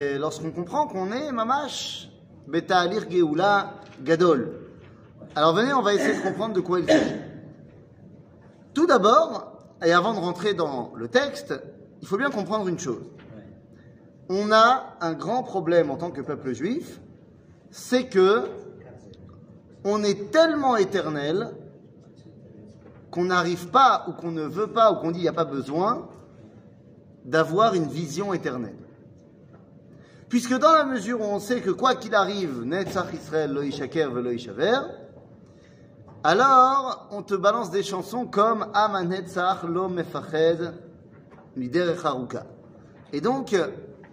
Lorsqu'on comprend qu'on est mamash beta'alir geoula gadol. Alors venez, on va essayer de comprendre de quoi il s'agit. Tout d'abord, et avant de rentrer dans le texte, il faut bien comprendre une chose. On a un grand problème en tant que peuple juif, c'est que on est tellement éternel qu'on n'arrive pas, ou qu'on ne veut pas, ou qu'on dit il n'y a pas besoin d'avoir une vision éternelle. Puisque dans la mesure où on sait que quoi qu'il arrive, Netzach Israël lo ishaker velo ishaver, alors on te balance des chansons comme Ama Netzach lo mefached mider haruka. Et donc,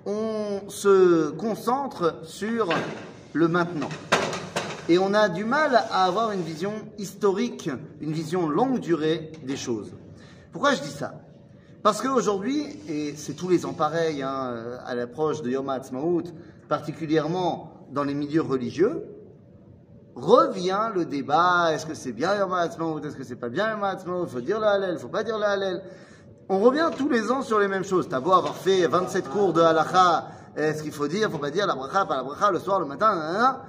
on se concentre sur le maintenant. Et on a du mal à avoir une vision historique, une vision longue durée des choses. Pourquoi je dis ça? Parce qu'aujourd'hui, et c'est tous les ans pareil, hein, à l'approche de Yom HaAtzmaut, particulièrement dans les milieux religieux, revient le débat, est-ce que c'est bien Yom HaAtzmaut, est-ce que c'est pas bien Yom HaAtzmaut, il faut dire le Hallel, il faut pas dire le Hallel. On revient tous les ans sur les mêmes choses. T'as beau avoir fait 27 cours de halacha, est-ce qu'il faut dire, faut pas dire la bracha, pas la bracha, le soir, le matin, nanana.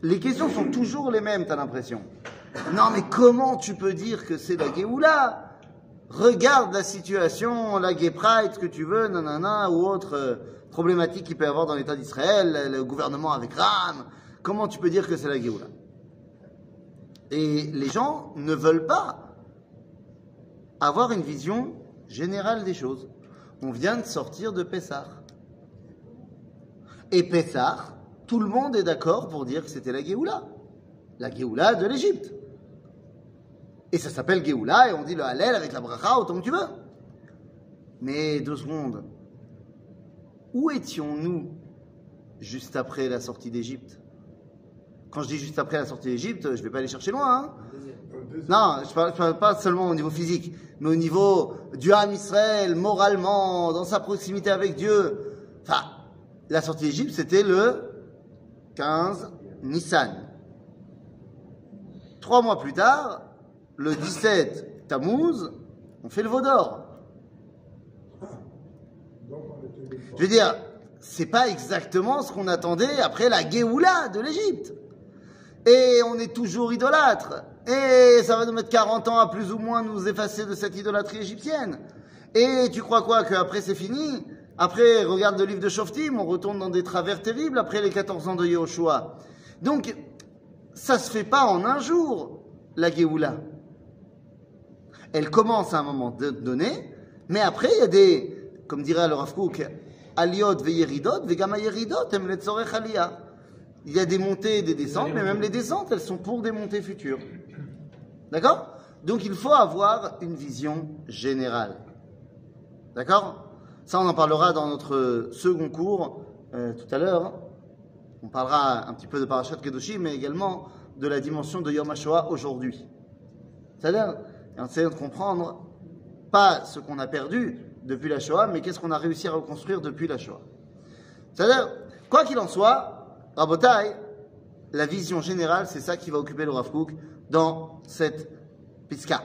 Les questions sont toujours les mêmes, t'as l'impression. Non, mais comment tu peux dire que c'est la Géoula? Regarde la situation, la Pride, ce que tu veux, nanana, ou autre euh, problématique qu'il peut y avoir dans l'État d'Israël, le gouvernement avec Ram. Comment tu peux dire que c'est la Géoula? Et les gens ne veulent pas avoir une vision générale des choses. On vient de sortir de Pessah. Et Pessah, tout le monde est d'accord pour dire que c'était la Géoula. La Géoula de l'Égypte. Et ça s'appelle Géoula et on dit le Hallel avec la bracha autant que tu veux. Mais deux secondes. Où étions-nous juste après la sortie d'Égypte? Quand je dis juste après la sortie d'Égypte, je ne vais pas aller chercher loin. Hein non, je ne parle, parle, pas seulement au niveau physique, mais au niveau du Ham Israël, moralement, dans sa proximité avec Dieu. Enfin, la sortie d'Égypte, c'était le 15 Nissan. Trois mois plus tard, le 17 Tammuz, on fait le veau d'or. Je veux dire, c'est pas exactement ce qu'on attendait après la Géoula de l'Égypte. Et on est toujours idolâtre. Et ça va nous mettre 40 ans à plus ou moins nous effacer de cette idolâtrie égyptienne. Et tu crois quoi Qu'après c'est fini? Après, regarde le livre de Shoftim, on retourne dans des travers terribles après les 14 ans de Yehoshua. Donc, ça se fait pas en un jour, la Géoula. Elle commence à un moment donné, mais après il y a des, comme dirait le Rav Kook, Aliot veyeridot, vegama yeridot, em letzorech aliyah. Il y a des montées et des descentes, mais même les descentes, elles sont pour des montées futures. D'accord? Donc il faut avoir une vision générale. D'accord? Ça, on en parlera dans notre second cours euh, tout à l'heure. On parlera un petit peu de Parashat Kedoshi, mais également de la dimension de Yom HaShoah aujourd'hui. C'est-à-dire, on essaie de comprendre pas ce qu'on a perdu depuis la Shoah, mais qu'est-ce qu'on a réussi à reconstruire depuis la Shoah. C'est-à-dire, quoi qu'il en soit, Rabotai, la vision générale, c'est ça qui va occuper le Rav Kook dans cette piska.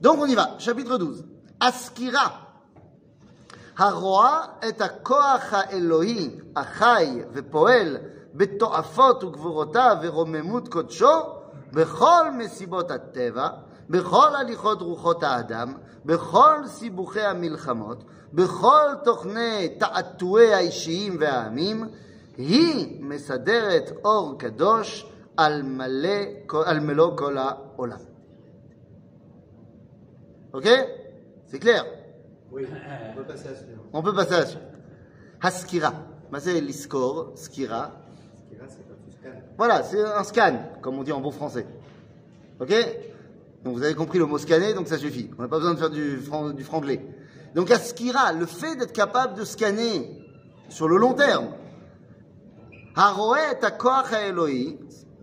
Donc on y va, chapitre 12. Askira. הרואה את הכוח האלוהי החי ופועל בתועפות וגבורותיו ורוממות קודשו בכל מסיבות הטבע, בכל הליכות רוחות האדם, בכל סיבוכי המלחמות, בכל תוכני תעתועי האישיים והעמים, היא מסדרת אור קדוש על, מלא, על מלוא כל העולם. Ok C'est clair Oui, on peut passer à celui-là. On peut passer à la suite. Haskira. Bah, c'est l'iskor, skira. Ce qui reste, c'est quand tu scannes. Voilà, c'est un scan, comme on dit en bon français. Ok donc vous avez compris le mot scanner, donc ça suffit. On n'a pas besoin de faire du, fran- du franglais. Donc Askira, le fait d'être capable de scanner sur le long terme, Haroet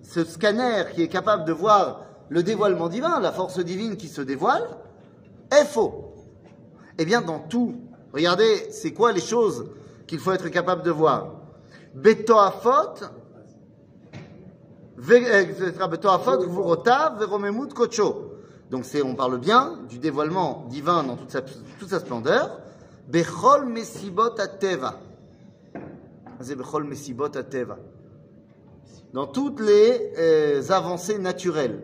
ce scanner qui est capable de voir le dévoilement divin, la force divine qui se dévoile, est faux. Eh bien, dans tout, regardez, c'est quoi les choses qu'il faut être capable de voir Betoafot, euh, Betoafot, Veromemut Kocho. Donc, c'est, on parle bien du dévoilement divin dans toute sa, toute sa splendeur. Bechol Mesibot Ateva. Bechol Mesibot Ateva. Dans toutes les euh, avancées naturelles.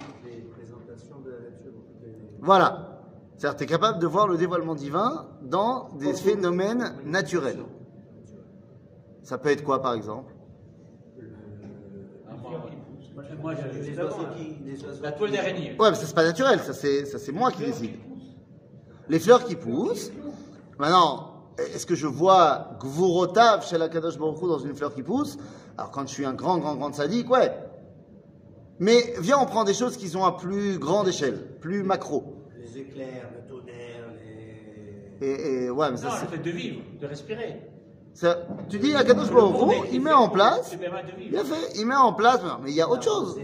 Dans toutes les présentations de la nature. toutes les- Voilà. C'est-à-dire, tu es capable de voir le dévoilement divin dans des phénomènes naturels. Ça peut être quoi, par exemple Ah, moi, moi, j'ai Les oiseaux qui. Les oiseaux La toile d'araignée. Ouais, mais ça c'est pas naturel, ça c'est ça c'est moi qui décide. Les fleurs qui poussent. Maintenant, est-ce que je vois Gvurotav chez la Kadosh dans une fleur qui pousse? Alors quand je suis un grand grand grand sadique, ouais. Mais viens, on prend des choses qui sont à plus grande échelle, plus macro. Les éclairs, le tonnerre, les. Et, et ouais, mais ça Non, c'est le fait de vivre, de respirer. Ça- tu dis la Kadosh Baruch il met en place, vivre. bien fait, il met en place, mais il y a autre chose.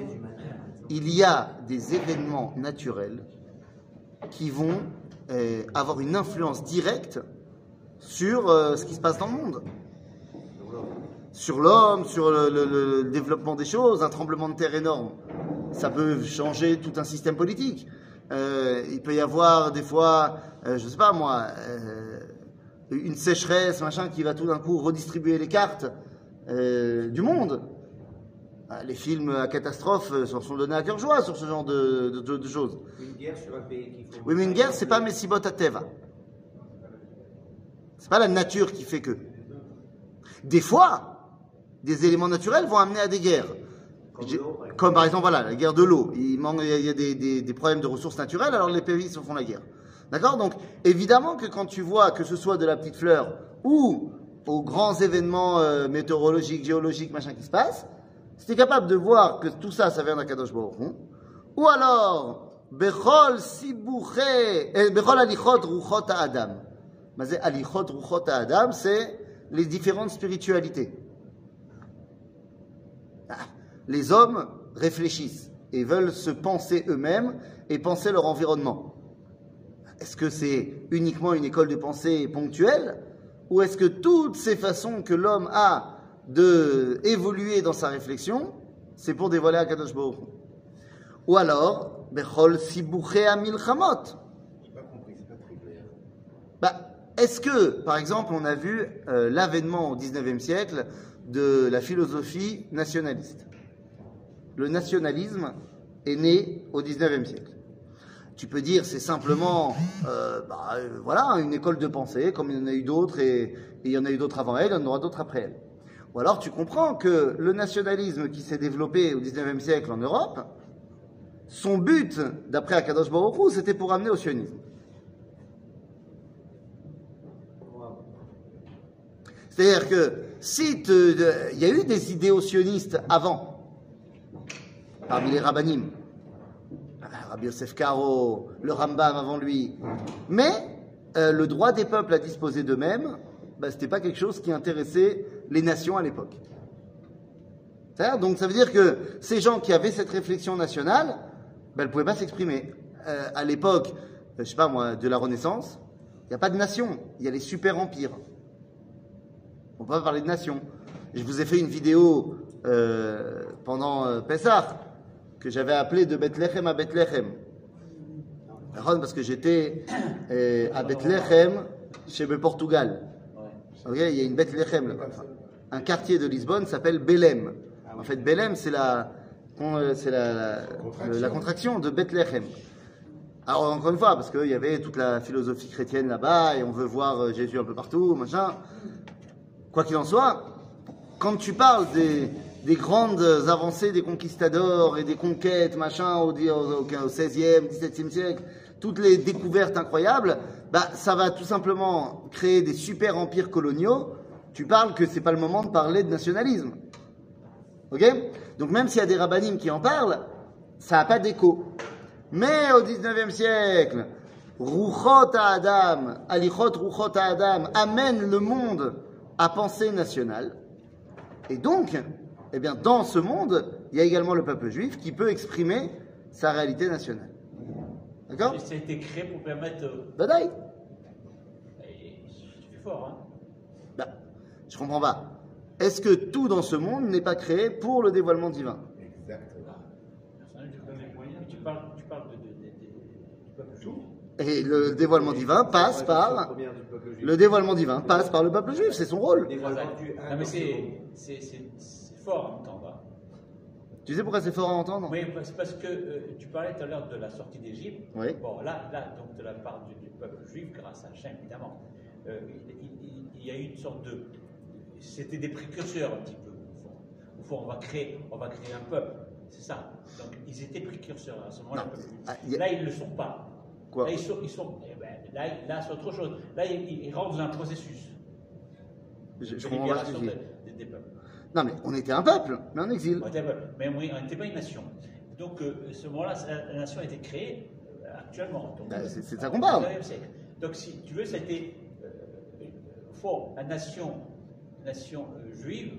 Il y a des événements naturels qui vont euh, avoir une influence directe sur euh, ce qui se passe dans le monde. Sur l'homme, sur le, le- le développement des choses, un tremblement de terre énorme. Ça peut changer tout un système politique. Euh, il peut y avoir des fois, euh, je sais pas moi, euh, une sécheresse, machin, qui va tout d'un coup redistribuer les cartes euh, du monde. Ah, Les films à catastrophe euh, s'en sont donnés à cœur joie sur ce genre de, de- de- de choses. Une guerre sur un pays faut. Oui, mais une guerre, c'est pas Messibot à Teva. C'est pas la nature qui fait que. Des fois, des éléments naturels vont amener à des guerres. Comme par exemple. Voilà, la guerre de l'eau. Il, manque- il y a, il y a des, des- des problèmes de ressources naturelles, alors les pays se font la guerre. D'accord? Donc, évidemment que quand tu vois que ce soit de la petite fleur ou aux grands événements euh, météorologiques, géologiques, machin qui se passent, si tu es capable de voir que tout ça, ça vient d'Akadosh Baruch ou alors, Bechol eh, Bechol Alichot Ruchot Adam. Alichot Ruchot Adam, c'est les différentes spiritualités. Ah, Les hommes réfléchissent et veulent se penser eux-mêmes et penser leur environnement. Est-ce que c'est uniquement une école de pensée ponctuelle ou est-ce que toutes ces façons que l'homme a de évoluer dans sa réflexion, c'est pour dévoiler à Kadosh Baruch Ou alors, Bechol Sibouché Amilchamot. J'ai pas compris, c'est pas très clair. Bah, est-ce que, par exemple, on a vu euh, l'avènement au 19e siècle de la philosophie nationaliste? Le nationalisme est né au 19e siècle. Tu peux dire c'est simplement euh, bah, euh, voilà, une école de pensée, comme il y en a eu d'autres, et, il y en a eu d'autres avant elle, il y en aura d'autres après elle. Ou alors tu comprends que le nationalisme qui s'est développé au 19e siècle en Europe, son but, d'après Akadosh Baruch Hu, c'était pour amener au sionisme. C'est-à-dire que si il y a eu des idéaux sionistes avant, parmi les rabbinim, Rabbi Yosef Karo, le Rambam avant lui, mais euh, le droit des peuples à disposer d'eux-mêmes, bah, ce n'était pas quelque chose qui intéressait les nations à l'époque. Donc ça veut dire que ces gens qui avaient cette réflexion nationale, bah, elles ne pouvaient pas s'exprimer. Euh, à l'époque, euh, je sais pas moi, de la Renaissance, il n'y a pas de nation, il y a les super empires. On peut pas parler de nation. Je vous ai fait une vidéo pendant Pessah que j'avais appelée de Bethléem à Bethléem. Parce que j'étais euh, à Bethléem, chez le Portugal. Ok, il y a une Bethléem là-bas. Enfin, Un quartier de Lisbonne s'appelle Belém. En fait, Belém, c'est la, con- c'est la, la, le- la contraction de Bethléem. Alors, encore une fois, parce qu'il y avait toute la philosophie chrétienne là-bas, et on veut voir euh, Jésus un peu partout, machin. Quoi qu'il en soit, quand tu parles des, des grandes avancées des conquistadors et des conquêtes, machin, au, au, au 16e, 17e siècle, toutes les découvertes incroyables, bah, ça va tout simplement créer des super empires coloniaux. Tu parles que c'est pas le moment de parler de nationalisme. Ok? Donc même s'il y a des rabbinim qui en parlent, ça n'a pas d'écho. Mais au 19e siècle, Ruchot Adam, Alichot Ruchot Adam amène le monde à penser nationale. Et donc, eh bien, dans ce monde, il y a également le peuple juif qui peut exprimer sa réalité nationale. D'accord? Ça a été créé pour permettre. euh, Badaï Tu fais fort, hein Bah, Je comprends pas. Est-ce que tout dans ce monde n'est pas créé pour le dévoilement divin? Exactement. Tu parles, tu parles de, de, de- de- du peuple tout. Et le dévoilement divin passe par le dévoilement divin passe par le peuple juif, c'est son rôle. Non, mais c'est fort à entendre. hein. Tu sais pourquoi c'est fort à entendre? Oui, c'est parce que euh, tu parlais tout à l'heure de la sortie d'Égypte. Oui. Bon, là, là, donc de la part du, du peuple juif, grâce à Hachem, évidemment, euh, il, il- il y a eu une sorte de. C'était des précurseurs un petit peu, au fond. Au fond, on va créer, on va créer un peuple. C'est ça. Donc, ils étaient précurseurs à ce moment-là. Ah, a- Là, ils ne le sont pas. Quoi Là, ils sont. Ils sont eh ben, là, là c'est autre chose. Là, ils, ils rentrent dans un processus Je, je de comprends pas ce que des- des- des peuples. Non mais on était un peuple, mais en exil. On était un peuple, Mais oui, on n'était pas une nation. Donc, euh, à ce moment-là, la, la nation a été créée euh, actuellement. Ben, c'est- de ça au qu'on parle. 19e siècle. Donc, si tu veux, c'était. Euh, fond, la nation, la nation euh, juive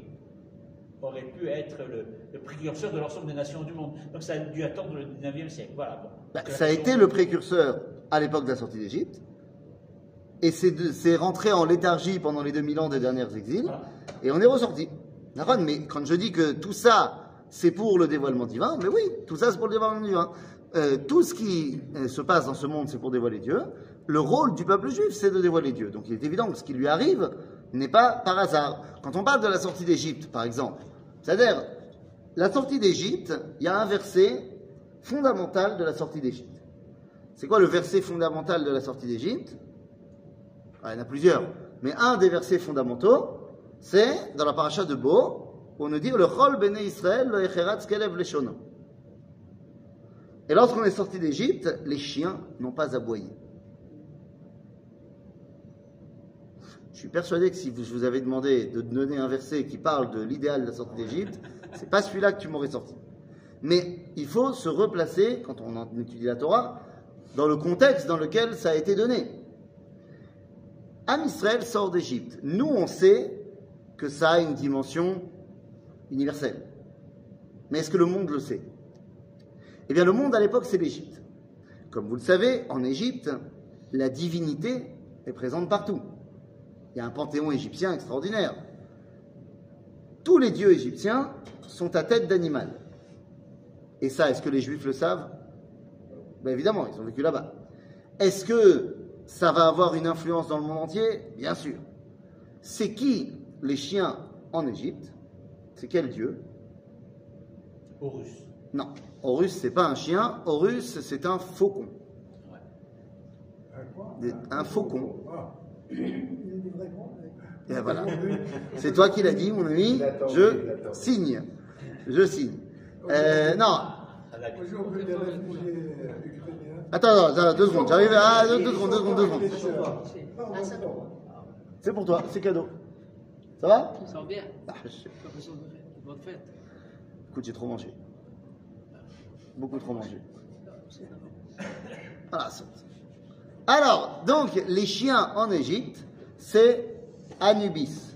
aurait pu être le, le précurseur de l'ensemble des nations du monde. Donc, ça a dû attendre le 19e siècle. Voilà. Bon. La ça a été le précurseur à l'époque de la sortie d'Égypte, et c'est rentré en léthargie pendant les 2000 ans des derniers exils, Voilà. et on est ressorti. Mais quand je dis que tout ça, c'est pour le dévoilement divin, mais oui, tout ça, c'est pour le dévoilement divin. Euh, tout ce qui euh, se passe dans ce monde, c'est pour dévoiler Dieu. Le rôle du peuple juif, c'est de dévoiler Dieu. Donc il est évident que ce qui lui arrive n'est pas par hasard. Quand on parle de la sortie d'Égypte, par exemple, c'est-à-dire, la sortie d'Égypte, il y a un verset fondamental de la sortie d'Égypte. C'est quoi le verset fondamental de la sortie d'Égypte? Ah, Il y en a plusieurs. Mais un des versets fondamentaux, c'est dans la paracha de Bo, où nous dit le Chol Bene Israël, le Echeratz Kelev Leshono. Et lorsqu'on est sorti d'Égypte, les chiens n'ont pas aboyé. Je suis persuadé que si je vous avais demandé de donner un verset qui parle de l'idéal de la sortie d'Égypte, c'est pas celui-là que tu m'aurais sorti. Mais il faut se replacer, quand on étudie la Torah, dans le contexte dans lequel ça a été donné. Am Israël sort d'Égypte. Nous, on sait que ça a une dimension universelle. Mais est-ce que le monde le sait? Eh bien, le monde à l'époque, c'est l'Égypte. Comme vous le savez, en Égypte, la divinité est présente partout. Il y a un panthéon égyptien extraordinaire. Tous les dieux égyptiens sont à tête d'animal. Et ça, est-ce que les juifs le savent? Ben Évidemment, ils ont vécu là-bas. Est-ce que ça va avoir une influence dans le monde entier? Bien sûr. C'est qui les chiens en Égypte C'est quel dieu? Horus. Non. Horus, c'est pas un chien. Horus, c'est un faucon. Un faucon. Et voilà. C'est toi qui l'as dit, mon ami. Je signe. Je signe. Euh, non. Ah. Attends, attends, attends, deux secondes. J'arrive à. Deux, deux secondes, deux secondes, deux secondes. Ah, C'est pour toi, c'est cadeau. Ça va? Ça va bien. Ah. Bonne fête. Écoute, j'ai trop mangé. Beaucoup trop mangé. Voilà. c'est- Alors, donc, les chiens en Égypte, c'est Anubis,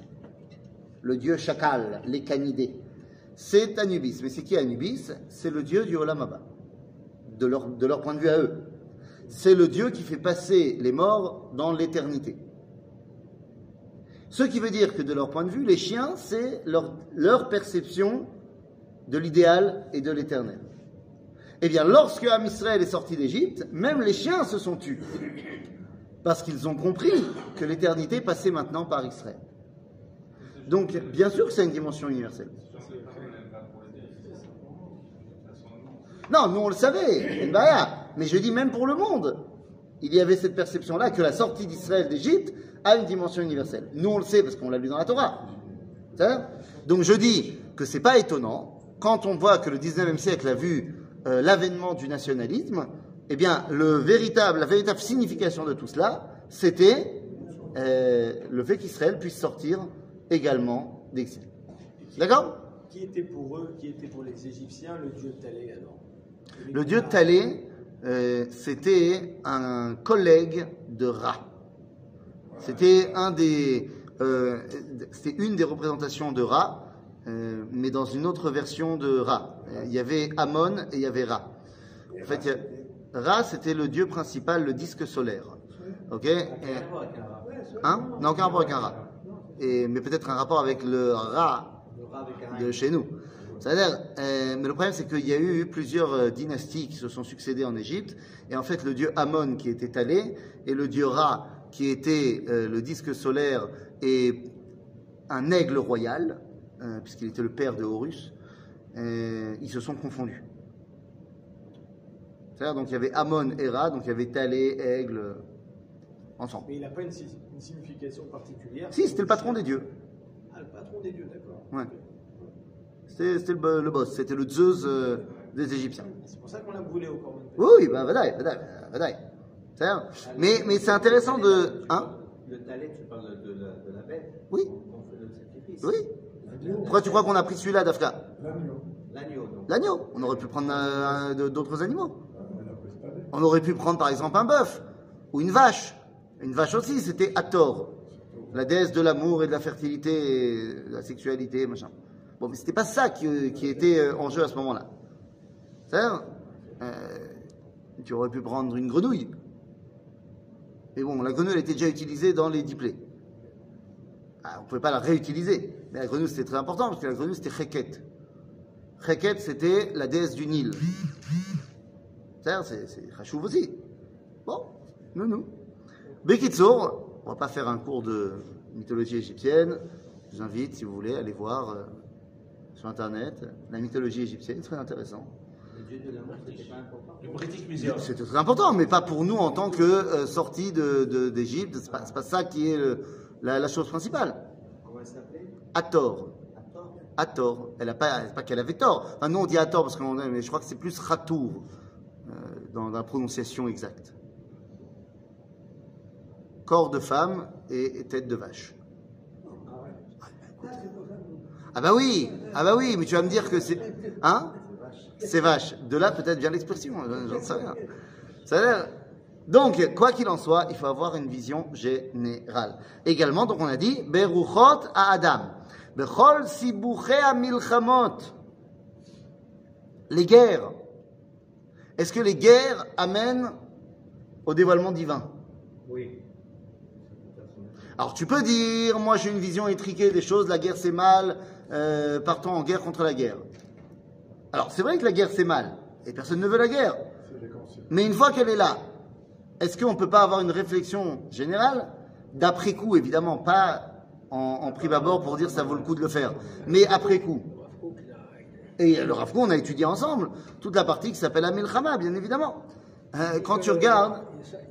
le dieu chacal, les canidés. C'est Anubis. Mais c'est qui Anubis? C'est le dieu du Olam Abba, de leur, de leur point de vue à eux. C'est le dieu qui fait passer les morts dans l'éternité. Ce qui veut dire que de leur point de vue, les chiens, c'est leur, perception de l'idéal et de l'éternel. Eh bien, lorsque Am Israël est sorti d'Égypte, même les chiens se sont tus. Parce qu'ils ont compris que l'éternité passait maintenant par Israël. Donc, bien sûr que c'est une dimension universelle. Non, nous on le savait, mais je dis même pour le monde. Il y avait cette perception-là que la sortie d'Israël d'Égypte a une dimension universelle. Nous on le sait parce qu'on l'a lu dans la Torah. Donc je dis que c'est pas étonnant quand on voit que le 19e siècle a vu euh, l'avènement du nationalisme. Eh bien, le véritable, la véritable signification de tout cela, c'était euh, le fait qu'Israël puisse sortir également d'exil. D'accord? Qui était pour eux, qui était pour les Égyptiens le dieu Talé alors? Le dieu Talé, euh, c'était un collègue de Ra. C'était euh, une des représentations de Ra, euh, mais dans une autre version de Ra. Il y avait Amon et il y avait Ra. En fait, Ra, c'était le dieu principal, le disque solaire. Ok Et- Hein? N'a aucun rapport avec un Ra. Et, mais peut-être un rapport avec le Ra Le rat de chez nous. Euh, mais le problème c'est qu'il y a eu plusieurs dynasties qui se sont succédées en Égypte, et en fait le dieu Amon qui était allé, et le dieu Ra qui était euh, le disque solaire et un aigle royal, euh, puisqu'il était le père de Horus, euh, ils se sont confondus. C'est-à-dire, donc il y avait Amon et Ra, donc il y avait Talé, aigle, ensemble. Mais il n'a pas une, si- une signification particulière. Si, c'était le patron des dieux. Ah, le patron des dieux, d'accord. Ouais. C'était le, bo- le boss, c'était le Zeus euh, des Égyptiens. C'est pour ça qu'on l'a brûlé au Oui, oui, bah, vadaï, vadaï, vadaï. Mais, mais c'est intéressant de. Hein Le talet, tu parles de la, de la bête Oui. qu'on fait le sacrifice. Oui. Pourquoi tu crois qu'on a pris celui-là, Dafka L'agneau. L'agneau. L'agneau. On aurait pu prendre euh, d'autres animaux. On aurait pu prendre par exemple un bœuf ou une vache. Une vache aussi, c'était Hathor, la déesse de l'amour et de la fertilité, et de la sexualité, machin. Bon, mais c'était pas ça qui, qui était euh, en jeu à ce moment-là. C'est-à-dire, euh, tu aurais pu prendre une grenouille. Mais bon, la grenouille était déjà utilisée dans les diplés. Ah, on ne pouvait pas la réutiliser. Mais la grenouille c'était très important parce que la grenouille c'était Cheket. Cheket c'était la déesse du Nil. C'est Chachouv aussi. Bon, nous, nous. Bekitsour, on va pas faire un cours de mythologie égyptienne. Je vous invite, si vous voulez, à aller voir euh, sur Internet la mythologie égyptienne, très intéressant. Le dieu de l'amour, c'était pas important. Le British Museum. C'était très important, mais pas pour nous en tant que euh, sortis de- de- d'Égypte. c'est pas, c'est pas ça qui est le- la, la chose principale. Comment elle s'appelait? Hathor. Hathor. Elle a pas, c'est pas qu'elle avait tort. Enfin, nous on dit Hathor parce qu'on mais je crois que c'est plus Ratour euh, dans la prononciation exacte. Corps de femme et, et tête de vache. Ah bah oui, ah bah oui, mais tu vas me dire que c'est, hein? C'est vache. De là peut-être vient l'expression, j'en j'en sais rien. Ça a l'air- Donc, quoi qu'il en soit, il faut avoir une vision générale. Également, donc on a dit, Beruchot à Adam. Bechol sibuchea milchamot. Les guerres. Est-ce que les guerres amènent au dévoilement divin? Oui. Alors tu peux dire, moi j'ai une vision étriquée des choses, la guerre c'est mal, euh, partons en guerre contre la guerre. Alors c'est vrai que la guerre c'est mal, et personne ne veut la guerre. Mais une fois qu'elle est là, est-ce qu'on ne peut pas avoir une réflexion générale, d'après coup évidemment, pas en, en prime abord pour dire ça vaut le coup de le faire, mais après coup Et le Rav Kook, on a étudié ensemble toute la partie qui s'appelle Amil Khama, bien évidemment. Euh, quand tu regardes,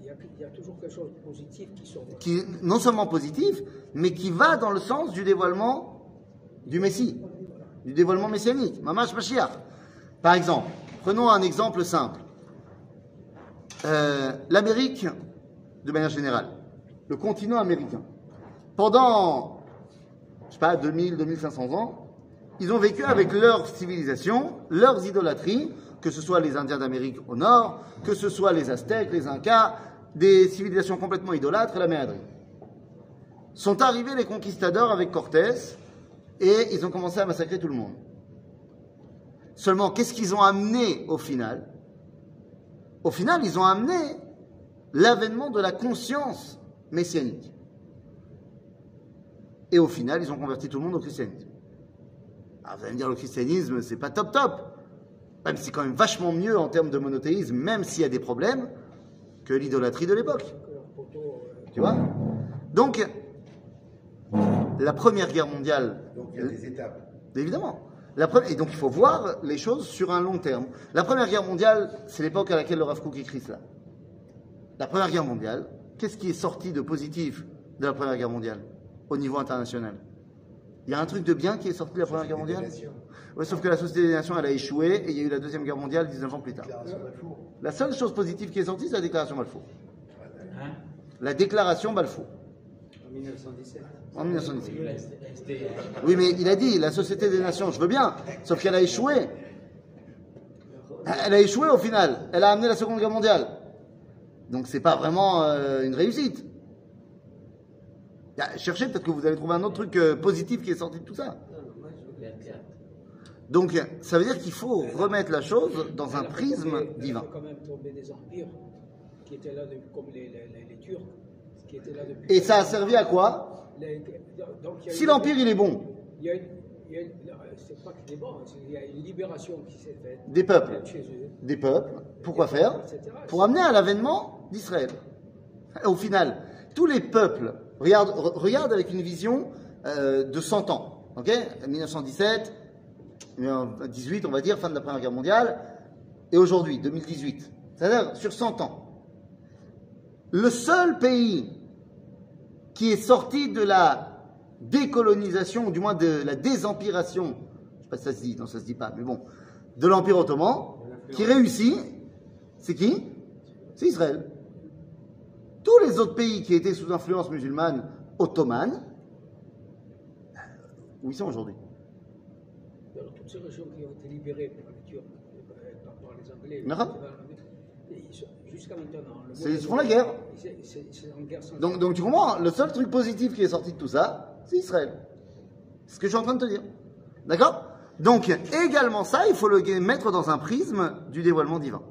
Il y, a, il y a toujours quelque chose de positif qui sort. non seulement positif, mais qui va dans le sens du dévoilement du Messie, du dévoilement messianique, Mamash Mashiach. Par exemple, prenons un exemple simple. Euh, L'Amérique, de manière générale, le continent américain, pendant, je sais pas, 2000, 2500 ans, ils ont vécu avec leur civilisation, leurs idolâtries, que ce soit les Indiens d'Amérique au nord, que ce soit les Aztèques, les Incas, des civilisations complètement idolâtres la méadrie. Sont arrivés les conquistadors avec Cortés et ils ont commencé à massacrer tout le monde. Seulement, qu'est-ce qu'ils ont amené au final? Au final, ils ont amené l'avènement de la conscience messianique. Et au final, ils ont converti tout le monde au christianisme. Alors, vous allez me dire, le christianisme, c'est pas top top. Même c'est quand même vachement mieux en termes de monothéisme, même s'il y a des problèmes, que l'idolâtrie de l'époque. Tu vois? Donc, la Première Guerre mondiale, Donc il y a des étapes. évidemment, la et donc il faut voir les choses sur un long terme. La Première Guerre mondiale, c'est l'époque à laquelle le Rav Kook écrit cela. La Première Guerre mondiale, qu'est-ce qui est sorti de positif de la Première Guerre mondiale au niveau international? Il y a un truc de bien qui est sorti de la Première Guerre mondiale? Ouais, sauf que la Société des Nations, elle a échoué et il y a eu la Deuxième Guerre mondiale 19 ans plus tard. La seule chose positive qui est sortie, c'est la déclaration Balfour. Hein? La déclaration Balfour, 1917. en 1917. La ST- la ST- Oui, mais il a dit, la Société des Nations, je veux bien, sauf qu'elle a échoué. Elle a échoué au final. Elle a amené la Seconde Guerre mondiale. Donc c'est pas vraiment euh, une réussite. Ah, Cherchez, peut-être que vous allez trouver un autre truc euh, positif qui est sorti de tout ça. Donc ça veut dire qu'il faut remettre la chose dans un prisme divin. quand même tomber des empires qui étaient là comme les Turcs, qui étaient là depuis. Et ça a servi à quoi Les- donc, Si l'Empire il est bon, il y a eu- il y a, là, c'est pas que des bons, c'est- il y a une libération qui s'est faite. Des peuples. Des peuples. Pourquoi faire. Pour amener à l'avènement d'Israël. Au final, tous les peuples, regarde, re- regarde avec une vision euh, de 100 ans. Ok? 1917, 18, on va dire, fin de la Première Guerre mondiale, et aujourd'hui, 2018. C'est-à-dire sur 100 ans. Le seul pays qui est sorti de la décolonisation, ou du moins de la désempiration, je sais pas si ça se dit, non ça se dit pas, mais bon, de l'Empire ottoman, qui réussit, c'est qui? C'est Israël. Tous les autres pays qui étaient sous influence musulmane ottomane, où ils sont aujourd'hui? Alors, toutes ces régions qui ont été libérées par les Turcs, par, par les Anglais, et ils sont- jusqu'à maintenant. font la guerre. Sans donc, donc tu comprends, le seul truc positif qui est sorti de tout ça, c'est Israël. C'est ce que je suis en train de te dire. D'accord? Donc, également ça, il faut le mettre dans un prisme du dévoilement divin.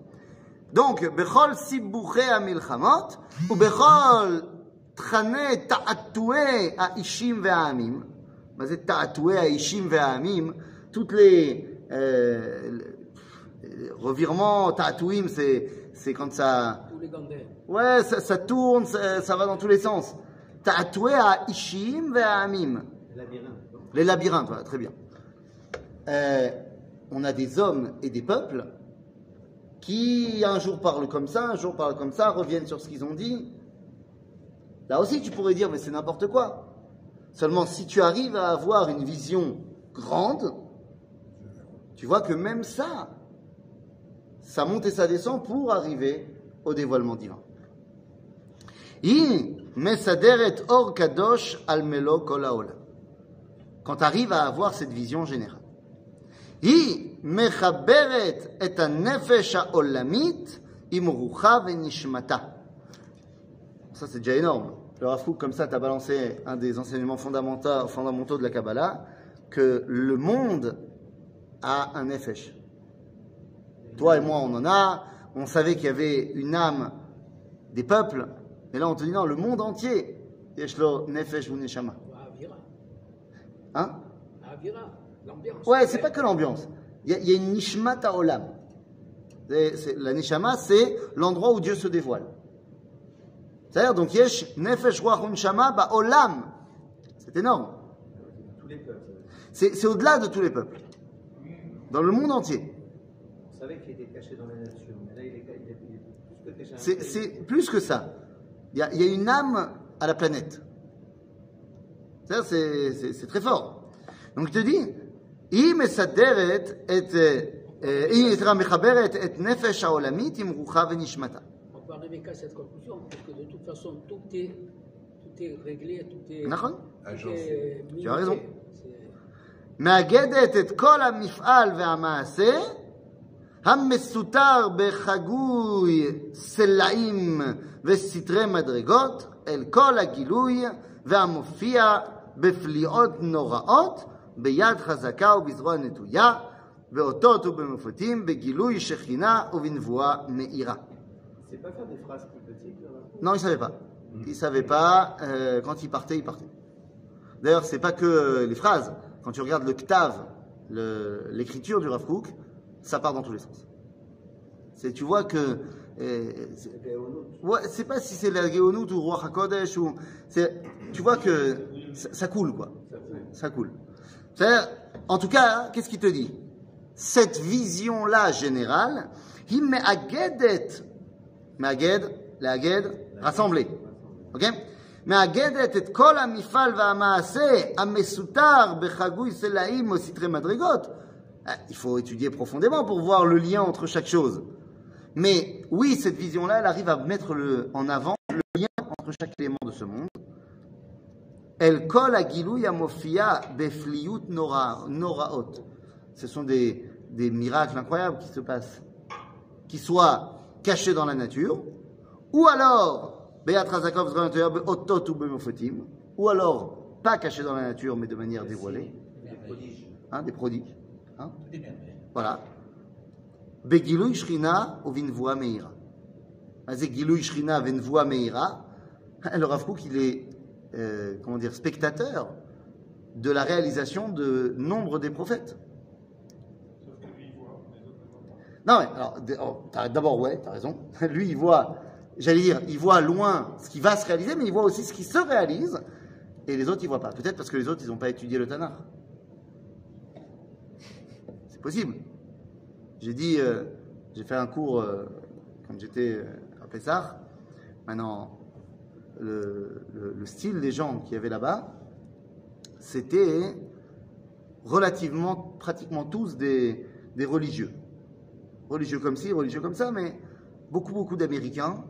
Donc, Bechol Sibbuche Amilchamot, ou Bechol Trane Ta'atoué Aishim Ve'amim, bah, c'est Ta'atoué Aishim Ve'amim, toutes les, euh, les revirements, Ta'atouim, c'est, c'est quand ça. Ouais, ça, ça tourne, ça, ça va dans tous les sens. Tatoué à Ishim et à Amim. Les labyrinthes, voilà, très bien. Euh, on a des hommes et des peuples qui un jour parlent comme ça, un jour parlent comme ça, reviennent sur ce qu'ils ont dit. Là aussi, tu pourrais dire, mais c'est n'importe quoi. Seulement, si tu arrives à avoir une vision grande, tu vois que même ça, ça monte et ça descend pour arriver au dévoilement divin. or kadosh al Quand arrive à avoir cette vision générale. Hi mechaberet et nefesh ha'olamit venishmata. Ça c'est déjà énorme. Le Rafou, comme ça, t'as balancé un des enseignements fondamentaux, fondamentaux de la Kabbalah, que le monde a un nefesh. Toi et moi, on en a. On savait qu'il y avait une âme des peuples. Et là, on te dit non, le monde entier, yeshlo nefesh ou neshama. Avira. Hein? Avira. L'ambiance. Ouais, c'est pas que l'ambiance. Il y, y a une nishmat olam. C'est- c'est- La neshama, c'est l'endroit où Dieu se dévoile. C'est-à-dire, donc, yesh nefesh ruach neshama ba olam. C'est énorme. C'est au-delà de tous les peuples. Dans le monde entier On savait qu'il était caché dans la nature, mais là, il est, il est- il est plus que caché. C'est c'est plus que ça. Il y, a, il y a une âme à la planète. C'est-à-dire, c'est- c'est c'est très fort. Donc, je te dis, היא מסדרת את, אה, היא יותר מחברת את נפש העולמית עם רוחה ונשמתה. On peut arriver qu'à cette conclusion, parce que de toute façon, tout est, tout est réglé, tout est. נכון? tout est Tu as raison. C'est- מאגדת את כל המפעל והמעשה המסותר בחגוי סלעים וסתרי מדרגות אל כל הגילוי והמופיע בפליאות נוראות ביד חזקה ובזרוע נטויה באותות ובמופתים בגילוי שכינה ובנבואה מאירה. C'est pas faire des phrases plus petites, là Non, il savait pas. Il savait pas. euh, quand il partait, il partait. D'ailleurs, c'est pas que les phrases. Quand tu regardes le ktav, le- l'écriture du Rav Kook, ça part dans tous les sens. C'est, tu vois que, euh, c'est- ouais, c'est pas si c'est la Géonout ou Roi Hakodesh ou, c'est, tu vois que ça, ça coule quoi. Ça coule. C'est-à-dire, en tout cas, hein, qu'est-ce qu'il te dit Cette vision-là générale, il me'agedet מאגד, לאגד, rassembler. אוקיי? מאגדת את כל המפעל והמעשה המסותר בחגוי סלעים או סתרי מדרגות. ah, Il faut étudier profondément pour voir le lien entre chaque chose. Mais oui, cette vision-là, elle arrive à mettre le- en avant le lien entre chaque élément de ce monde. El kol agilou amofia befliut nora- noraot. Ce sont des, des miracles incroyables qui se passent qui soit caché dans la nature, ou alors, ou alors, pas caché dans la nature, mais de manière dévoilée, hein, des prodiges. Hein, Tout est bien fait. voilà. Begilui Shrina ou Vinvoa Meira. C'est Gilui Shrina Vinvoa Meira. Le Rav Kook, il est, euh, comment dire, spectateur de la réalisation de nombre des prophètes. Non, mais alors, t'as- d'abord, ouais, t'as raison. Lui, il voit, j'allais dire, il voit loin ce qui va se réaliser, mais il voit aussi ce qui se réalise, et les autres, ils voient pas. Peut-être parce que les autres, ils n'ont pas étudié le Tanakh. Possible. J'ai dit, euh, j'ai fait un cours euh, quand j'étais euh, à Pessah. Maintenant, le, le- le style des gens qu'il y avait là-bas, c'était relativement, pratiquement tous des, religieux. Religieux comme ci, religieux comme ça, mais beaucoup, beaucoup d'Américains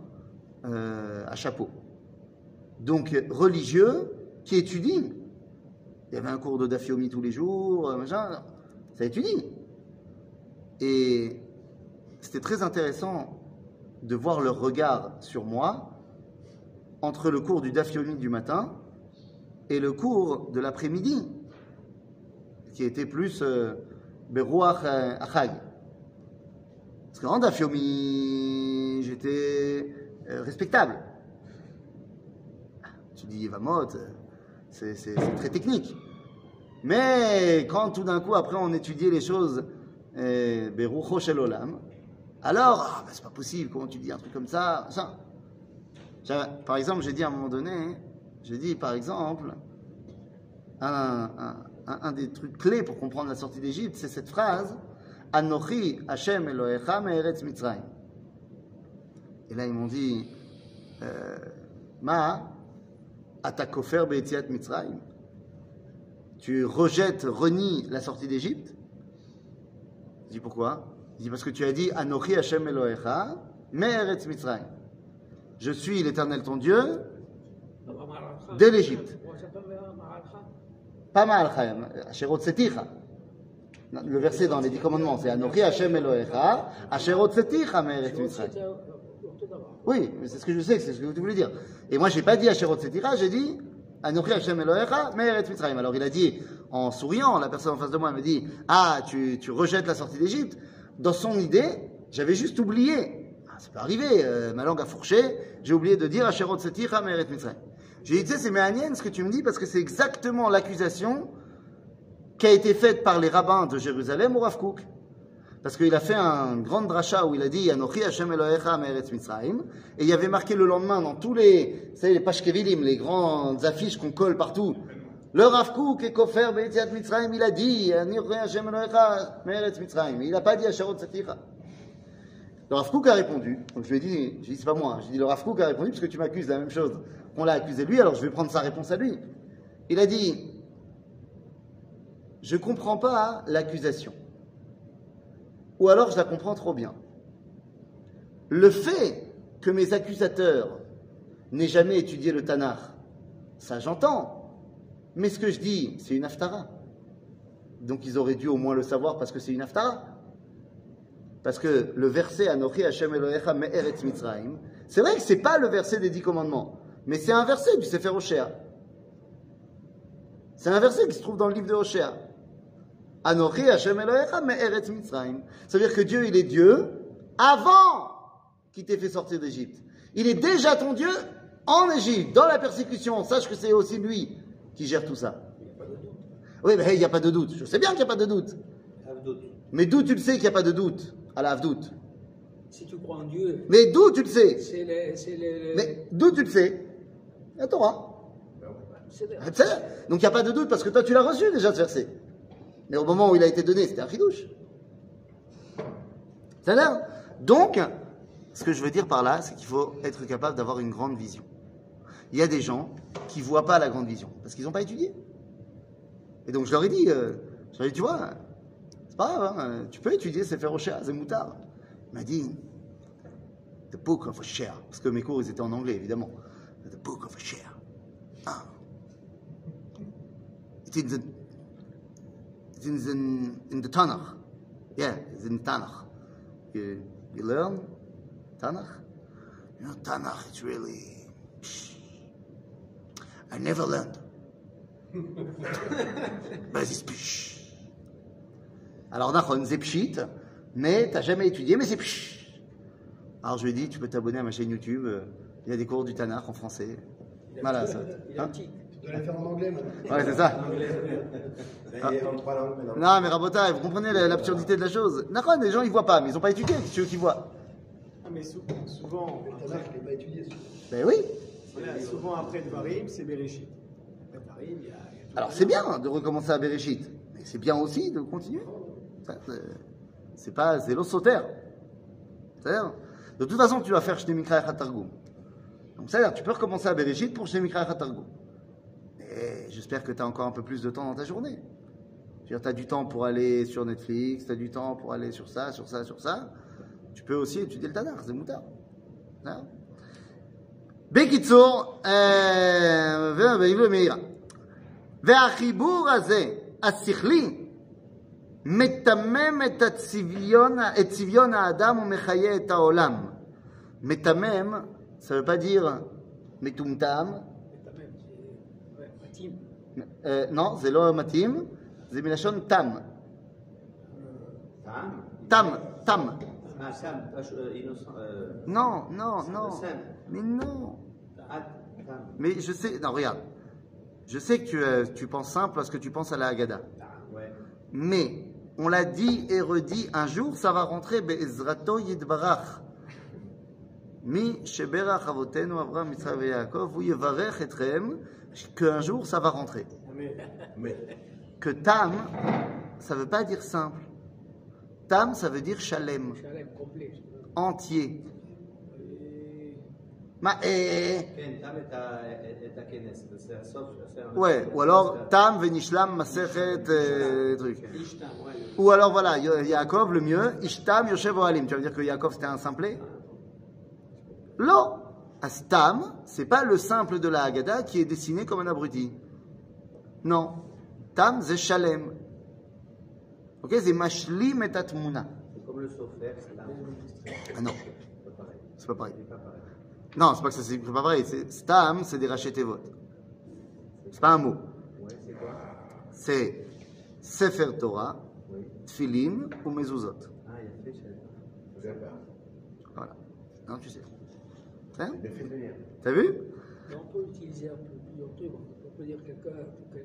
euh, à chapeau. Donc, religieux qui étudient. Il y avait un cours de Dafyomi tous les jours, euh, ça étudie. Et c'était très intéressant de voir leur regard sur moi entre le cours du Dafyomi du matin et le cours de l'après-midi, qui était plus euh, Beruach euh, Achag. Parce qu'en Dafyomi, j'étais euh, respectable. Tu dis Yevamot, euh, c'est très technique. Mais quand tout d'un coup, après, on étudiait les choses, euh, Berucho Shel Olam, alors, ah, bah, c'est pas possible, comment tu dis un truc comme ça, ça. Par exemple, j'ai dit à un moment donné, j'ai dit par exemple, un, un- des trucs clés pour comprendre la sortie d'Égypte, c'est cette phrase Anochi Hashem Elohecha Mitzrayim. Et là, ils m'ont dit euh, Ma Atakofer Be'etziat Mitzrayim. Tu rejettes, renies la sortie d'Égypte Je dis pourquoi? Il dit parce que tu as dit Anochi Hashem Elohecha Me'eretz Mitzrayim. Je suis l'Éternel ton Dieu de l'Égypte. Pas mal, Chaim. Asherot Seticha. Le verset dans les dix commandements, c'est Anochi Hashem Elohecha, Asherot Seticha Me'eretz Mitzrayim. Oui, c'est ce que je sais, c'est ce que tu voulais dire. Et moi, j'ai pas dit Asherot Setira, j'ai dit Anochi Hashem Elohecha, Me'eretz Mitzrayim. Alors il a dit, en souriant, la personne en face de moi me dit Ah, tu, tu rejettes la sortie d'Égypte. Dans son idée, j'avais juste oublié. Ah, ça peut arriver, euh, ma langue a fourché, j'ai oublié de dire Asherot Setira, Me'eretz Mitzrayim. J'ai dit, tu sais, c'est méanienne ce que tu me dis, parce que c'est exactement l'accusation qui a été faite par les rabbins de Jérusalem au Rav Kook. Parce qu'il a fait un grand dracha où il a dit Anochi Hashem Elohecha Me'eretz Mitzrayim. Et il y avait marqué le lendemain dans tous les, vous savez, les pashkevilim, les grandes affiches qu'on colle partout. Le Rav Kook et Kofer Be'etziat Mitzrayim, il a dit. Il pas dit Satira. Le a répondu. Je lui ai dit, je dit c'est pas moi. Je lui ai dit le Rav Kook a répondu parce que tu m'accuses de la même chose. On l'a accusé lui, alors je vais prendre sa réponse à lui. Il a dit je comprends pas l'accusation. Ou alors je la comprends trop bien. Le fait que mes accusateurs n'aient jamais étudié le Tanakh, ça j'entends. Mais ce que je dis, c'est une aftara. Donc ils auraient dû au moins le savoir parce que c'est une aftara. Parce que le verset Anochi Hashem Elohecha Me'eretz Mitzrayim, c'est vrai que c'est pas le verset des dix commandements, mais c'est un verset du Sefer Hoshea. C'est un verset qui se trouve dans le livre de Hoshea. Anochi Hashem Elohecha Me'eretz Mitzrayim. Ça veut dire que Dieu, il est Dieu avant qu'il t'ait fait sortir d'Égypte. Il est déjà ton Dieu en Égypte, dans la persécution. Sache que c'est aussi lui qui gère tout ça. Oui, mais il n'y a pas de doute. Je sais bien qu'il n'y a pas de doute. Mais d'où tu le sais qu'il n'y a pas de doute? À la doute. Si tu crois en Dieu, Mais d'où tu le sais? Mais d'où tu le sais? La Torah. Donc il n'y a pas de doute parce que toi tu l'as reçu déjà ce verset. Mais au moment où il a été donné, c'était un chidouche. Ça l'air. Donc, ce que je veux dire par là, c'est qu'il faut être capable d'avoir une grande vision. Il y a des gens qui ne voient pas la grande vision parce qu'ils n'ont pas étudié. Et donc je leur ai dit, euh, je leur ai dit, tu vois, c'est pas grave, hein, tu peux étudier Sefer Hoshea, Zemoutar. Il m'a dit, The Book of Hoshea, parce que mes cours ils étaient en anglais évidemment. The Book of Hoshea. Ah. It's in the, it's in the, in the Tanakh. Yeah, it's in Tanakh. You, you learn Tanakh? You know, Tanakh, it's really. I never learned. But it's psh. Alors, Nachon, c'est pshit, mais t'as jamais étudié, mais c'est psh. Alors, je lui ai dit, tu peux t'abonner à ma chaîne YouTube. euh, Il y a des cours du Tanakh en français. il Voilà, ça. Il Hein antique. De les faire en anglais maintenant. Ouais, c'est ça. Maintenant. Non, mais Rabota, vous comprenez la- l'absurdité de la chose. D'accord, les gens ils voient pas, mais ils ont pas étudié, c'est eux qui voient. Ah, mais sou- souvent, Le Tanakh, je ne l'ai pas étudié. Ben oui. Voilà, souvent après le Varim, c'est Bereshit. Après le Varim, il y a. il y a tout Alors c'est bien de recommencer à Bereshit, mais c'est bien aussi de continuer. C'est- pas, c'est sautère. C'est-à-dire, de toute façon, tu vas faire Shne Mikra Echat Targum. Donc c'est-à-dire, tu peux recommencer à Bereshit pour Shne Mikra Echat Targum. Et j'espère que tu as encore un peu plus de temps dans ta journée. Tu as du temps pour aller sur Netflix, tu as du temps pour aller sur ça, sur ça, sur ça. Tu peux aussi étudier le Tanakh, c'est moutard. Hein בקיצור, אה, ו- בעברית מהירה. והחיבור הזה, השכלי, מטמם את, הצביון, את צביון האדם ומחיה את העולם. מטמם, ça veut pas dire מטומטם, Mais quand même, c'est ouais, intime. אה, non, זה לא מתאים, זה מלשון תם. Tam תם, תם. Ah, Sam, ah, je- euh, innocent. euh, Non, non, non. Sam. Mais non. Mais je sais, non, regarde. Je sais que tu, euh, tu penses simple parce que tu penses à la Haggadah. Ouais. Mais on l'a dit et redit, un jour ça va rentrer Be'ezrato Yidbarach. Mi Sheberach Avotenu Avraham Yitzhak et Yaakov, ou Yevarech Etchem, qu'un jour ça va rentrer. Mais Que Tam, ça veut pas dire simple. Tam, ça veut dire Shalem, Shalem complet. entier. Et Ma, eh, כן, תם את ה- את הכנס, זה הסוף, זה הסוף. ouais, ou alors Tam Venishlam Masechet, euh, truc. Ishtam, ouais, le- Ou alors voilà, Yo- Yaakov, le mieux, Ishtam Yoshev Ohalim. Tu vas me dire que Yaakov c'était un simplet Non Astam, c'est pas le simple de la Haggadah qui est dessiné comme un abruti. Non. Tam, c'est Shalem. Ok, c'est Mashlim et Atmuna. C'est comme le sofer, c'est Tam. Ah non, C'est pas pareil. c'est pas pareil. Pas. Non, c'est pas que c'est c'est pas pareil. C'est- Stam, c'est des rachetevot. C'est pas un mot. C'est Sefer Torah. Tfilim ou Mezuzot. Ah, il je pas. Voilà. Non, tu sais. Hein? T'as vu? Mais on peut utiliser un peu plusieurs trucs. On peut dire quelqu'un, que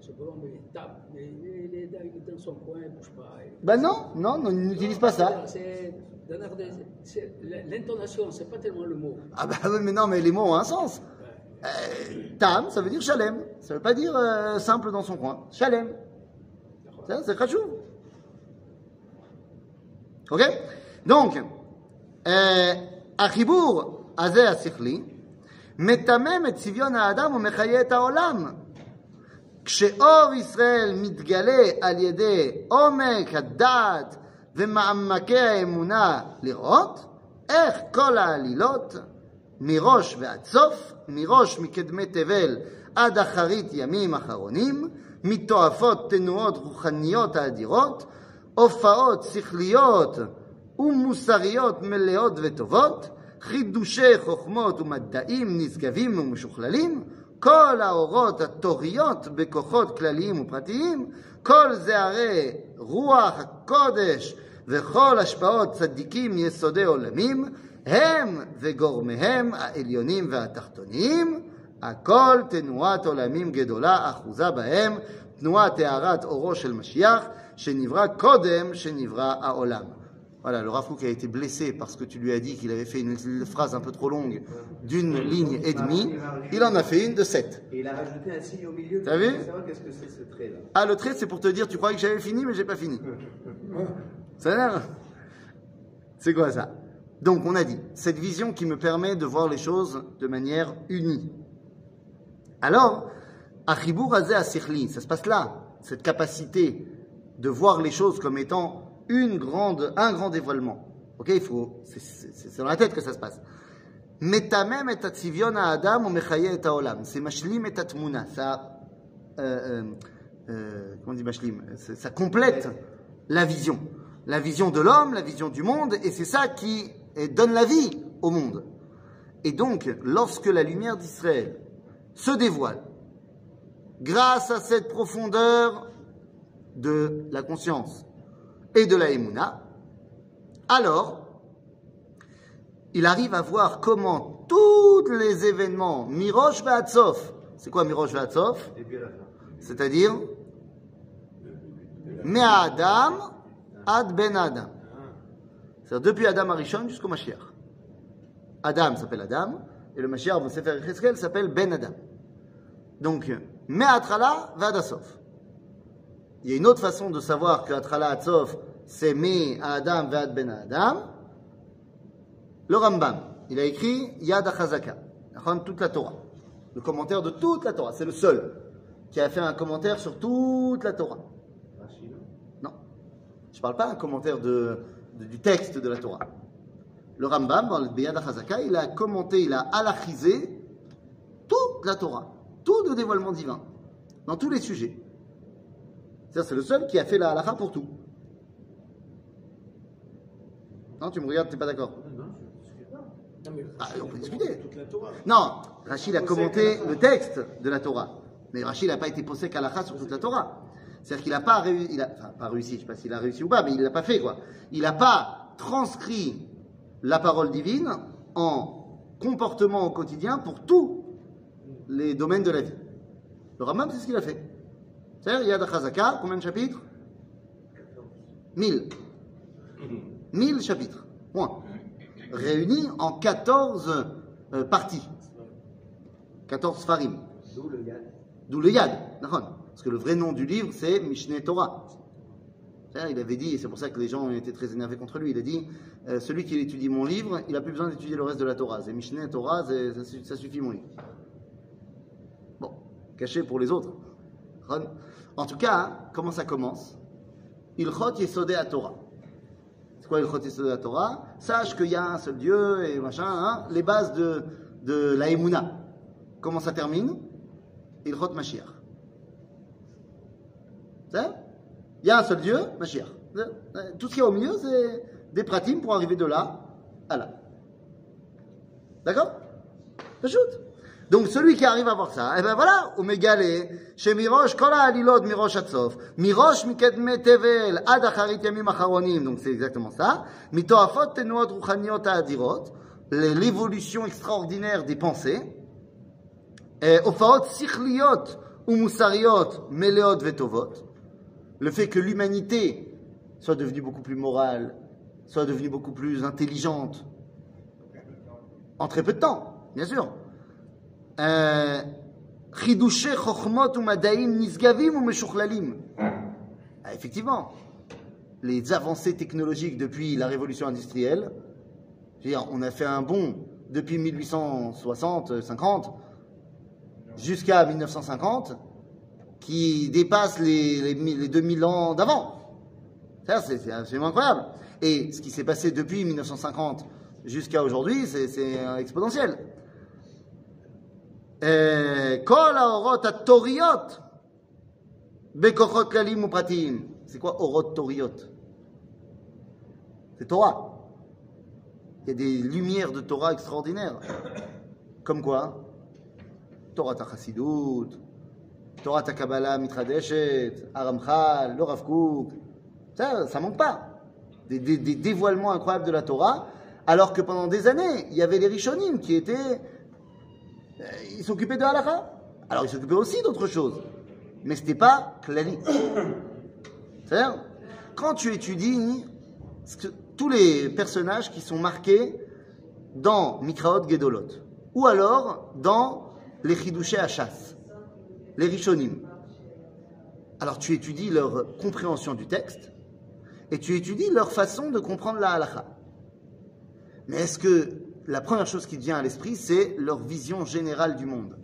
ce bonhomme il est tape, mais il est, il dans- il son coin, il ne bouge pas. Il- Ben non, non, non, n'utilise pas ça. C'est dans l'art des- c'est- L'intonation, c'est pas tellement le mot. Ah bah oui, mais non, mais les mots ont un sens. Euh, tam, ça veut dire shalem. Ça veut pas dire euh, simple dans son coin. Shalem. Ça, c'est khashou. Ok Donc, euh, החיבור הזה השכלי מטמם את צביון האדם ומחיה את העולם. כשאור ישראל מתגלה על ידי עומק הדעת ומעמקי האמונה לראות איך כל העלילות מראש ועד סוף, מראש מקדמי תבל עד אחרית ימים אחרונים, מתועפות תנועות רוחניות האדירות, הופעות שכליות ומוסריות מלאות וטובות, חידושי חוכמות ומדעים נשגבים ומשוכללים, כל האורות הטוריות בכוחות כלליים ופרטיים, כל זה הרי רוח הקודש וכל השפעות צדיקים יסודי עולמים, הם וגורמיהם העליונים והתחתוניים, הכל תנועת עולמים גדולה אחוזה בהם, תנועת הארת אורו של משיח, שנברא קודם שנברא העולם. Voilà, le Rafouk a été blessé parce que tu lui as dit qu'il avait fait une, une phrase un peu trop longue d'une ligne et demie. Il en a fait une de sept. Et il a rajouté un signe au milieu. T'as vu pour savoir qu'est-ce que c'est ce trait-là. Ah, le trait, c'est pour te dire, tu croyais que j'avais fini, mais j'ai pas fini. Ça C'est quoi ça? Donc on a dit, cette vision qui me permet de voir les choses de manière unie. Alors, Achibur Azeh Asichli, ça se passe là, cette capacité de voir les choses comme étant une grande, un grand dévoilement. Ok, il faut, c'est dans la tête que ça se passe. Metamem et à Adam ou mechaye et olam. C'est mashlim et atmuna. Ça, euh, euh, euh, comment on dit Ça complète la vision. La vision de l'homme, la vision du monde, et c'est ça qui donne la vie au monde. Et donc, lorsque la lumière d'Israël se dévoile, grâce à cette profondeur de la conscience et de la émouna, alors il arrive à voir comment tous les événements, Mirosh Vahatsof, C'est quoi Mirosh Ve'atsof Et puis à ad Ben Adam. C'est-à-dire depuis Adam Arishon jusqu'au Mashiach. Adam s'appelle Adam, et le Mashiach, dans Sefer Yecheskel, s'appelle Ben Adam. Donc, Me'atrala Ve'adasof. Il y a une autre façon de savoir que Atrala Atsof, c'est Me Adam Ve'ad Ben Adam. Le Rambam, il a écrit Yad HaChazaka, toute la Torah. Le commentaire de toute la Torah. C'est le seul qui a fait un commentaire sur toute la Torah. Je ne parle pas d'un commentaire de, de- du texte de la Torah. Le Rambam, dans le Beyad HaChazaka, il a commenté, il a halachisé toute la Torah. Tout le dévoilement divin. Dans tous les sujets. C'est-à-dire, c'est le seul qui a fait la halakha pour tout. Non, tu me regardes, tu n'es pas d'accord Non, mais Ah, on peut discuter. Toute la Torah. Non, Rachid a commenté le texte de la Torah. Mais Rachid n'a pas été posé qu'à sur toute la Torah. C'est-à-dire qu'il n'a pas réussi, il a, enfin, pas réussi, je ne sais pas s'il a réussi ou pas, mais il ne l'a pas fait, quoi. Il n'a pas transcrit la parole divine en comportement au quotidien pour tous les domaines de la vie. Le Rambam, c'est ce qu'il a fait. C'est-à-dire, il y a Chazaka, combien de chapitres? 1000. 1000 chapitres. Point. Réunis en 14 euh, parties. 14 farim. D'où le yad. D'où le Yad. d'accord Parce que le vrai nom du livre, c'est Mishneh Torah. Il avait dit, et c'est pour ça que les gens été très énervés contre lui, il a dit euh, Celui qui étudie mon livre, il n'a plus besoin d'étudier le reste de la Torah. C'est Mishneh Torah, ça, su- ça suffit mon livre. Bon, caché pour les autres. En tout cas, comment ça commence? Ilchot Yesodé à Torah. C'est quoi Ilchot Yesodé à Torah? Sache qu'il y a un seul Dieu et machin, hein, les bases de, de la Emouna. Comment ça termine? Ilchot Mashiach. C'est ça Il y a un seul Dieu, Mashiach. Tout ce qu'il y a au milieu, c'est des pratiques pour arriver de là à là. D'accord Ajoute. Donc celui qui arrive à voir ça, eh ben voilà, הוא מגלה שמראש כל העלילות מראש הצוף, מראש מקדמי תבל עד אחרית ימים אחרונים, donc c'est exactement ça, מתועפות תנועות רוחניות האדירות, l'évolution extraordinaire des pensées, אה, הופעות שכליות ומוסריות מלאות וטובות, le fait que l'humanité soit devenue beaucoup plus morale, soit devenue beaucoup plus intelligente, en très peu de temps, bien sûr. Euh, hein. ah, effectivement, les avancées technologiques depuis la révolution industrielle, dire, on a fait un bond depuis 1860-50 jusqu'à 1950, qui dépasse les, les, 2000 ans d'avant. C'est absolument incroyable. Et ce qui s'est passé depuis 1950 jusqu'à aujourd'hui, c'est exponentiel. Euh, c'est quoi orot toriot C'est Torah. Il y a des lumières de Torah extraordinaires. Comme quoi? Torah Tachasidut, Torah Kabbalah Mitradeshet, Aramchal, le Rav. Ça, ça manque pas. Des, des- dévoilements incroyables de la Torah, alors que pendant des années, il y avait les Rishonim qui étaient euh, ils s'occupaient de halakha. Alors ils s'occupaient aussi d'autres choses. Mais ce n'était pas clali. C'est-à-dire, quand tu étudies tous les personnages qui sont marqués dans Mikraot Gedolot, ou alors dans les Chidushé Hachas, les Rishonim. Alors tu étudies leur compréhension du texte et tu étudies leur façon de comprendre la halakha. Mais est-ce que la première chose qui vient à l'esprit, c'est leur vision générale du monde?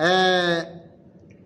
Euh,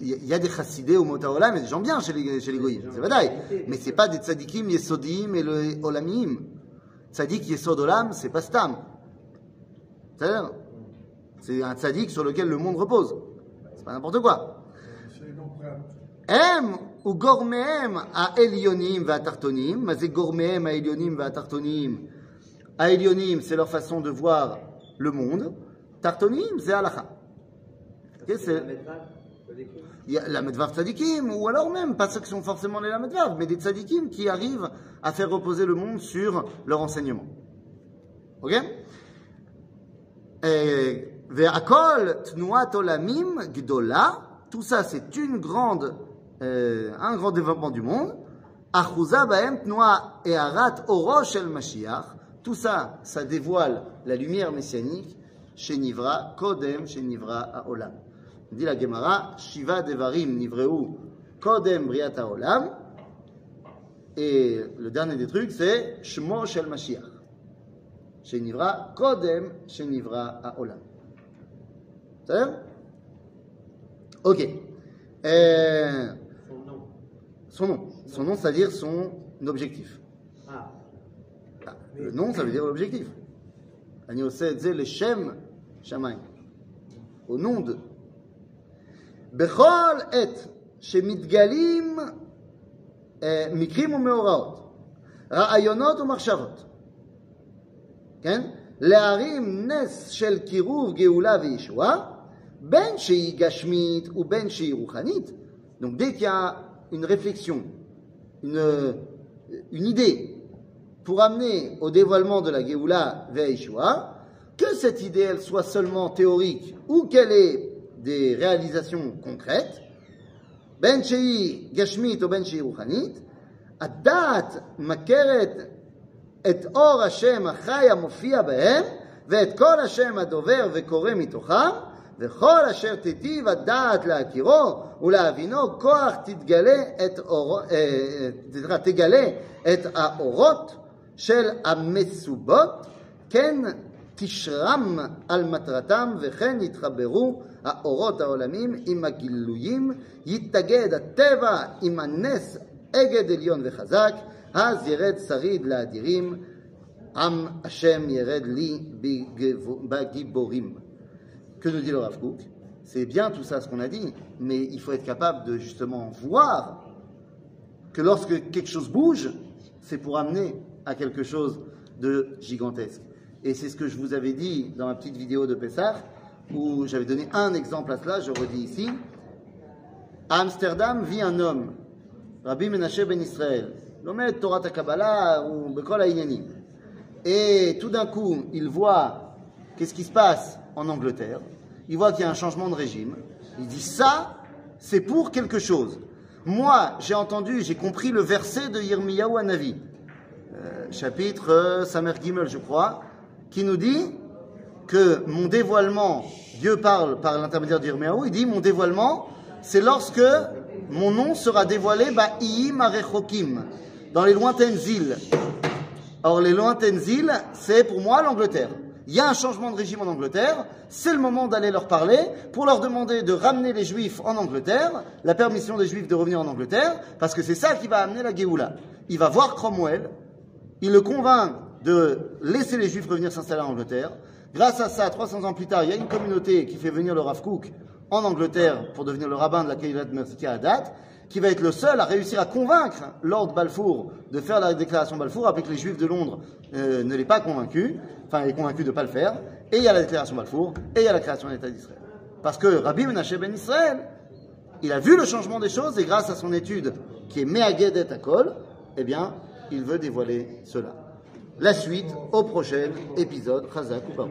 il y, a des chassidés au Motaolam et des gens bien chez les, chez les goyim, c'est vrai. Mais c'est pas des tzadikim, yesodim et le olamim. Tzadik, yesod, olam, c'est pas stam. c'est un tzadik sur lequel le monde repose. C'est pas n'importe quoi. M ou gormeem à elionim va tartonim, mais c'est gormeem à elionim va tartonim. À elionim, c'est leur façon de voir le monde. Tartonim, c'est halakha. C'est la Medvav Tzadikim, ou alors même, pas ceux qui sont forcément les la Medvav, mais des Tzadikim qui arrivent à faire reposer le monde sur leur enseignement. Ok? Et Ve'akol Tnuat Olamim Gdola, tout ça c'est une grande, euh, un grand développement du monde. Achuza Baem Tnua Eharat Oro Shel Mashiach, tout ça, ça dévoile la lumière messianique chez Nivra, Kodem chez Nivra Haolam. Dit la Gemara, Shiva Devarim Nivreu Kodem Briata Olam. Et le dernier des trucs, c'est Shmo Shel Mashiach. Shenivra Kodem Shenivra Olam. C'est Ok. Euh, son nom. Son nom. C'est-à-dire son objectif. Ah. Le nom, ça veut dire l'objectif. Au nom de. בכל עת שמתגלים אה, מקרים ומאורעות, רעיונות ומחשבות, כן? להרים נס של קירוב גאולה וישועה, בין שהיא גשמית ובין שהיא רוחנית. Donc dès qu'il y a une réflexion, une, une idée pour amener au dévoilement de la Géoula vers Yeshua, que cette idée elle soit seulement théorique ou qu'elle ait des réalisations concrètes, בין שהיא גשמית או בין שהיא רוחנית, הדעת מכרת את אור השם החי המופיע בהם, ואת כל השם הדובר וקורא מתוכם, וכל אשר תיטיב הדעת להכירו ולהבינו, כוח תתגלה את אורו, אה, סליחה, תגלה את האורות של המסובות, כן תשרם על מטרתם, וכן יתחברו האורות העולמים עם הגילויים, יתאגד הטבע עם הנס אגד עליון וחזק, אז ירד שריד לאדירים, עם השם ירד לי בגבו- בגיבורים. Que nous dit le Rav Kook C'est bien tout ça ce qu'on a dit, mais il faut être capable de justement voir que lorsque quelque chose bouge, c'est pour amener à quelque chose de gigantesque. Et c'est ce que je vous avais dit dans ma petite vidéo de Pessah, où j'avais donné un exemple à cela, je redis ici. À Amsterdam vit un homme, Rabbi Menashe Ben Israël, l'homme Torah Kabbalah ou Bekol Haïnyanim. Et tout d'un coup, il voit qu'est-ce qui se passe en Angleterre. Il voit qu'il y a un changement de régime. Il dit ça, c'est pour quelque chose. Moi, j'ai entendu, j'ai compris le verset de Yirmiyahu Hanavi, euh, chapitre euh, Samer Gimel, je crois, qui nous dit que mon dévoilement, Dieu parle par l'intermédiaire d'Yirmiyahu, il dit mon dévoilement, c'est lorsque mon nom sera dévoilé, bah, dans les lointaines îles. Or, les lointaines îles, c'est pour moi l'Angleterre. Il y a un changement de régime en Angleterre, c'est le moment d'aller leur parler pour leur demander de ramener les Juifs en Angleterre, la permission des Juifs de revenir en Angleterre, parce que c'est ça qui va amener la Géoula. Il va voir Cromwell, il le convainc de laisser les Juifs revenir s'installer en Angleterre. Grâce à ça, 300 ans plus tard, il y a une communauté qui fait venir le Rav Kook en Angleterre pour devenir le rabbin de la Keilat Mertika à date, qui va être le seul à réussir à convaincre Lord Balfour de faire la déclaration Balfour, après que les Juifs de Londres euh, ne l'aient pas convaincu, enfin, est convaincu de ne pas le faire. Et il y a la déclaration Balfour, et il y a la création de l'État d'Israël. Parce que Rabbi Menashe Ben Israël, il a vu le changement des choses, et grâce à son étude qui est Mehagedet Akol, eh bien, il veut dévoiler cela. La suite au prochain épisode. Chazak ou.